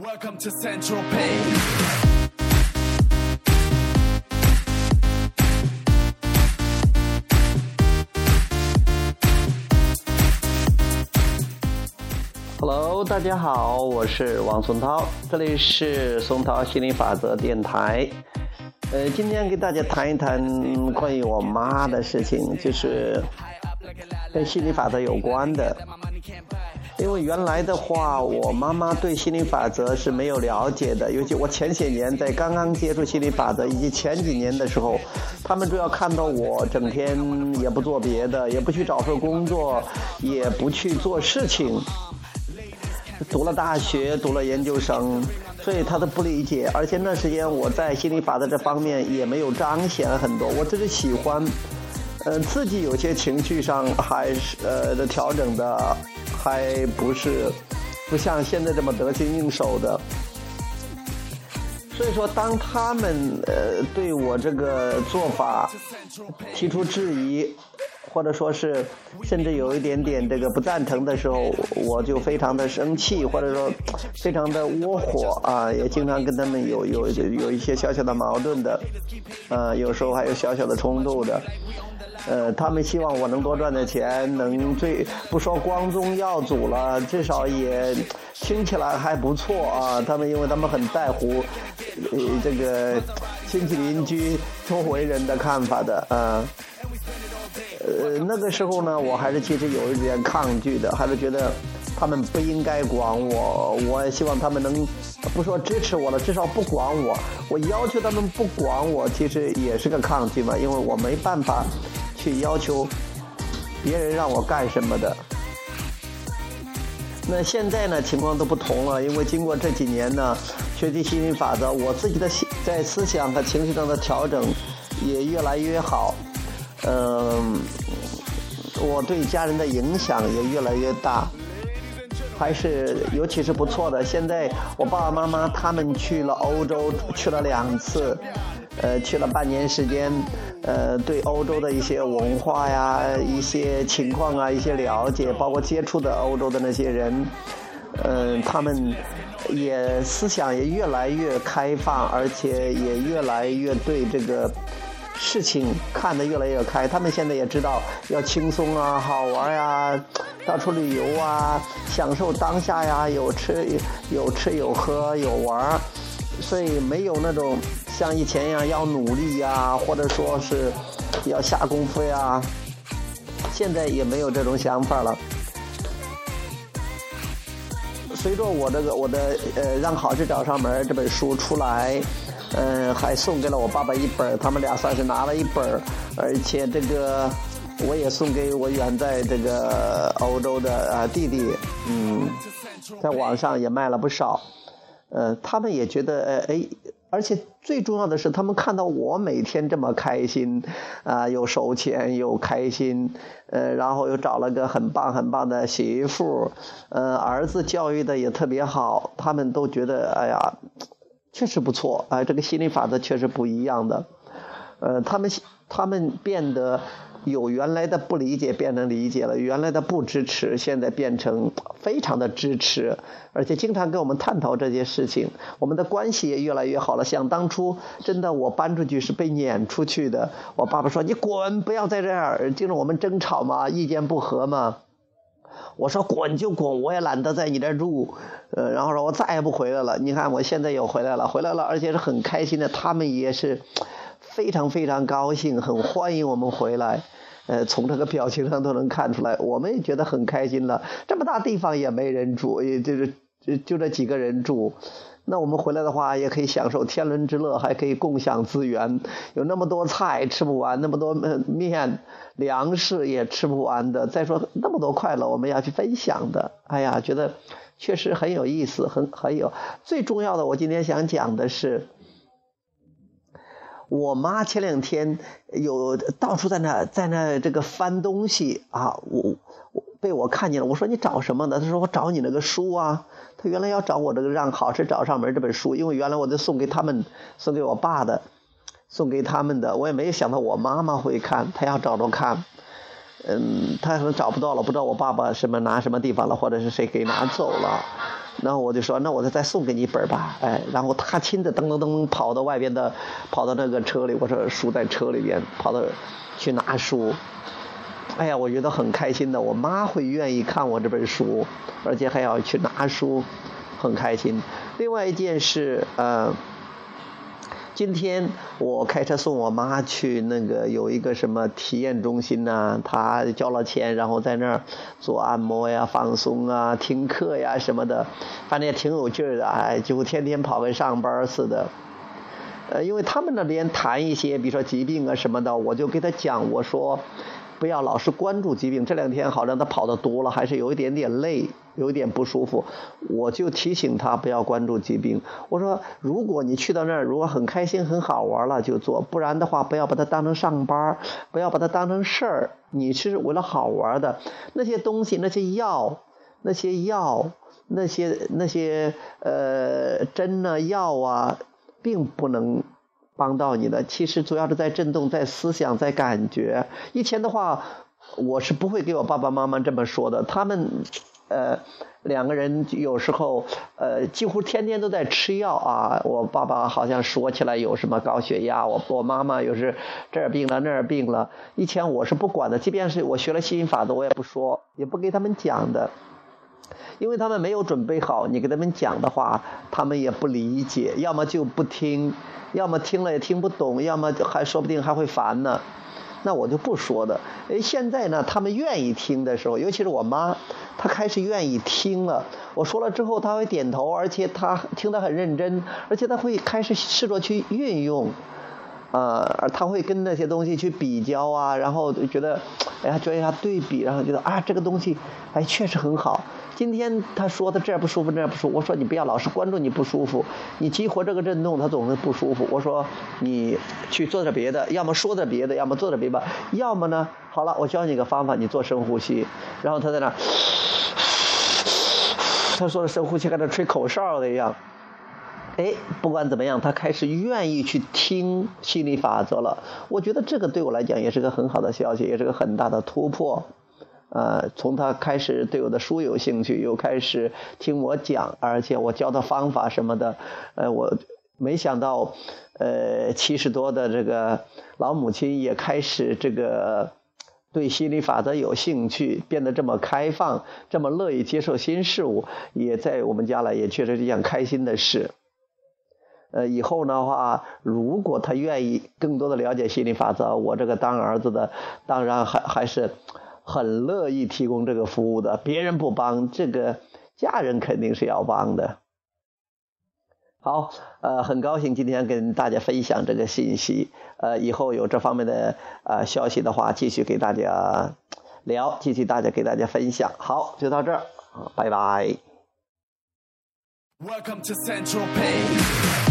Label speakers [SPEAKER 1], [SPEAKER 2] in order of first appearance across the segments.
[SPEAKER 1] Welcome to Central Pay.
[SPEAKER 2] Hello，大家好，我是王松涛，这里是松涛心理法则电台。呃，今天给大家谈一谈关于我妈的事情，就是跟心理法则有关的。因为原来的话，我妈妈对心理法则是没有了解的，尤其我前些年在刚刚接触心理法则，以及前几年的时候，他们主要看到我整天也不做别的，也不去找份工作，也不去做事情。读了大学，读了研究生，所以他都不理解。而且那时间我在心理法则这方面也没有彰显很多，我只是喜欢，呃，自己有些情绪上还是呃的调整的，还不是不像现在这么得心应手的。所以说，当他们呃对我这个做法提出质疑。或者说是，甚至有一点点这个不赞成的时候，我就非常的生气，或者说非常的窝火啊，也经常跟他们有有有一些小小的矛盾的，呃，有时候还有小小的冲突的，呃，他们希望我能多赚点钱，能最不说光宗耀祖了，至少也听起来还不错啊。他们因为他们很在乎呃这个亲戚邻居周围人的看法的啊。呃，那个时候呢，我还是其实有一点抗拒的，还是觉得他们不应该管我。我希望他们能不说支持我了，至少不管我。我要求他们不管我，其实也是个抗拒嘛，因为我没办法去要求别人让我干什么的。那现在呢，情况都不同了，因为经过这几年呢，学习心理法则，我自己的在思想和情绪上的调整也越来越好。嗯，我对家人的影响也越来越大，还是尤其是不错的。现在我爸爸妈妈他们去了欧洲，去了两次，呃，去了半年时间，呃，对欧洲的一些文化呀、一些情况啊、一些了解，包括接触的欧洲的那些人，嗯，他们也思想也越来越开放，而且也越来越对这个。事情看得越来越开，他们现在也知道要轻松啊，好玩呀，到处旅游啊，享受当下呀，有吃有吃有喝有玩所以没有那种像以前一样要努力呀，或者说是要下功夫呀，现在也没有这种想法了。随着我这个我的呃让好事找上门这本书出来。嗯，还送给了我爸爸一本他们俩算是拿了一本而且这个我也送给我远在这个欧洲的啊弟弟，嗯，在网上也卖了不少，呃，他们也觉得呃哎，而且最重要的是，他们看到我每天这么开心，啊，又收钱又开心，呃，然后又找了个很棒很棒的媳妇，呃，儿子教育的也特别好，他们都觉得哎呀。确实不错啊，这个心理法则确实不一样的，呃，他们他们变得有原来的不理解变成理解了，原来的不支持现在变成非常的支持，而且经常跟我们探讨这些事情，我们的关系也越来越好了。想当初真的我搬出去是被撵出去的，我爸爸说你滚，不要在这儿，就是我们争吵嘛，意见不合嘛。我说滚就滚，我也懒得在你这住，呃，然后说我再也不回来了。你看我现在又回来了，回来了，而且是很开心的。他们也是非常非常高兴，很欢迎我们回来。呃，从这个表情上都能看出来，我们也觉得很开心了。这么大地方也没人住，也就是就就这几个人住。那我们回来的话，也可以享受天伦之乐，还可以共享资源。有那么多菜吃不完，那么多面粮食也吃不完的。再说那么多快乐，我们要去分享的。哎呀，觉得确实很有意思，很很有。最重要的，我今天想讲的是，我妈前两天有到处在那在那这个翻东西啊，我我被我看见了。我说你找什么呢？她说我找你那个书啊。他原来要找我这个让好事找上门这本书，因为原来我就送给他们，送给我爸的，送给他们的，我也没有想到我妈妈会看，她要找着看，嗯，他可能找不到了，不知道我爸爸什么拿什么地方了，或者是谁给拿走了，然后我就说，那我就再送给你一本吧，哎，然后他亲自噔噔噔跑到外边的，跑到那个车里，我说书在车里边，跑到去拿书，哎呀，我觉得很开心的，我妈会愿意看我这本书，而且还要去拿书，很开心。另外一件事，呃。今天我开车送我妈去那个有一个什么体验中心呐，她交了钱，然后在那儿做按摩呀、放松啊、听课呀什么的，反正也挺有劲儿的，哎，几乎天天跑跟上班似的。呃，因为他们那边谈一些，比如说疾病啊什么的，我就给他讲，我说。不要老是关注疾病。这两天好像他跑的多了，还是有一点点累，有一点不舒服。我就提醒他不要关注疾病。我说，如果你去到那儿，如果很开心、很好玩了，就做；不然的话，不要把它当成上班，不要把它当成事儿。你是为了好玩的，那些东西、那些药、那些药、那些那些呃针啊、药啊，并不能。帮到你的，其实主要是在震动，在思想，在感觉。以前的话，我是不会给我爸爸妈妈这么说的。他们，呃，两个人有时候，呃，几乎天天都在吃药啊。我爸爸好像说起来有什么高血压，我我妈妈又是这儿病了那儿病了。以前我是不管的，即便是我学了吸引法的，我也不说，也不给他们讲的。因为他们没有准备好，你给他们讲的话，他们也不理解，要么就不听，要么听了也听不懂，要么还说不定还会烦呢。那我就不说的。哎，现在呢，他们愿意听的时候，尤其是我妈，她开始愿意听了。我说了之后，她会点头，而且她听得很认真，而且她会开始试着去运用。啊，而他会跟那些东西去比较啊，然后觉得，哎呀，做一下对比，然后觉得啊，这个东西，哎，确实很好。今天他说他这儿不舒服，那儿不舒服，我说你不要老是关注你不舒服，你激活这个震动，他总是不舒服。我说你去做点别的，要么说点别的，要么做点别的，要么呢，好了，我教你个方法，你做深呼吸，然后他在那，他说的深呼吸跟那吹口哨的一样。哎，不管怎么样，他开始愿意去听心理法则了。我觉得这个对我来讲也是个很好的消息，也是个很大的突破。呃，从他开始对我的书有兴趣，又开始听我讲，而且我教的方法什么的，呃，我没想到，呃，七十多的这个老母亲也开始这个对心理法则有兴趣，变得这么开放，这么乐意接受新事物，也在我们家了，也确实是一件开心的事。呃，以后的话，如果他愿意更多的了解心理法则，我这个当儿子的，当然还还是很乐意提供这个服务的。别人不帮，这个家人肯定是要帮的。好，呃，很高兴今天跟大家分享这个信息。呃，以后有这方面的呃消息的话，继续给大家聊，继续大家给大家分享。好，就到这儿，拜拜。Welcome to Central Pay.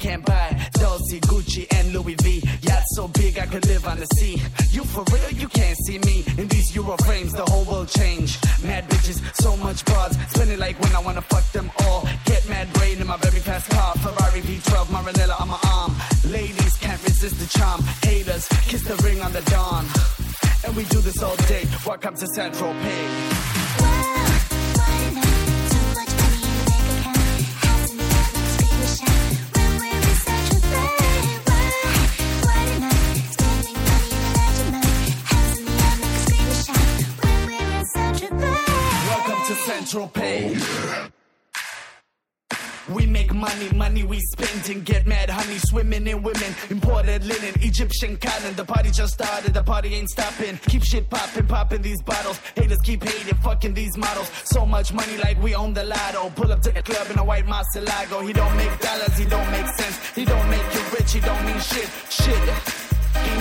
[SPEAKER 2] Can't buy. Dolce, Gucci, and Louis V. Yacht so big I could live on the sea. You for real? You can't see me in these Euro frames. The whole world change. Mad bitches, so much bars. Spend it like when I wanna fuck them all. Get mad brain in my very fast car. Ferrari V12, Maranello on my arm. Ladies can't resist the charm. Haters kiss the ring on the dawn. And we do this all day. Welcome to Central Pay. Pay. We make money, money we spend and get mad honey swimming in women. Imported linen, Egyptian cotton. The party just started, the party ain't stopping. Keep shit popping, popping these bottles. Haters keep hating, fucking these models. So much money like we own the lotto. Pull up to the club in a white Marcelago. He don't make dollars, he don't make sense. He don't make you rich, he don't mean shit. Shit.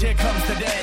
[SPEAKER 1] Here comes the daddy.